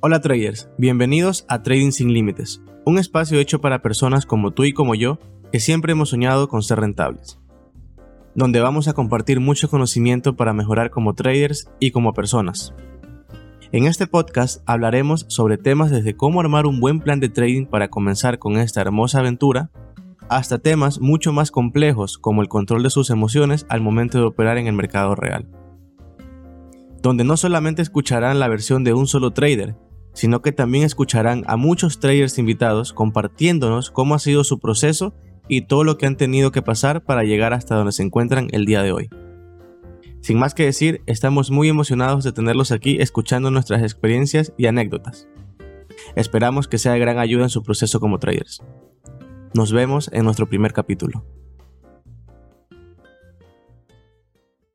Hola traders, bienvenidos a Trading Sin Límites, un espacio hecho para personas como tú y como yo que siempre hemos soñado con ser rentables, donde vamos a compartir mucho conocimiento para mejorar como traders y como personas. En este podcast hablaremos sobre temas desde cómo armar un buen plan de trading para comenzar con esta hermosa aventura, hasta temas mucho más complejos como el control de sus emociones al momento de operar en el mercado real. Donde no solamente escucharán la versión de un solo trader, sino que también escucharán a muchos traders invitados compartiéndonos cómo ha sido su proceso y todo lo que han tenido que pasar para llegar hasta donde se encuentran el día de hoy. Sin más que decir, estamos muy emocionados de tenerlos aquí escuchando nuestras experiencias y anécdotas. Esperamos que sea de gran ayuda en su proceso como traders. Nos vemos en nuestro primer capítulo.